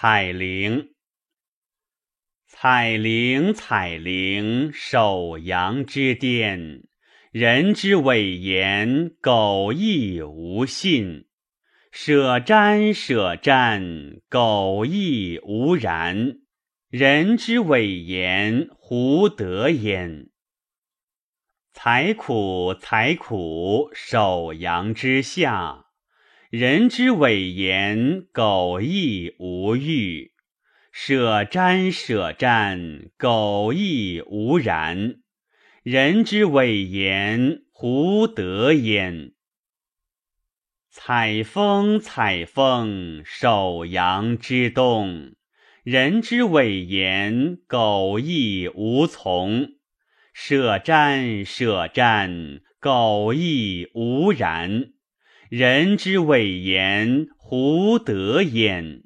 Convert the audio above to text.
彩铃，彩铃，彩铃，守阳之巅。人之伪言，苟亦无信；舍瞻，舍瞻，苟亦无然。人之伪言，胡得焉？采苦，采苦，守阳之下。人之伪言，苟亦无欲；舍瞻，舍瞻，苟亦无然。人之伪言，胡得焉？采风，采风，守阳之东。人之伪言，苟亦无从；舍瞻，舍瞻，苟亦无然。人之伟言，胡德焉？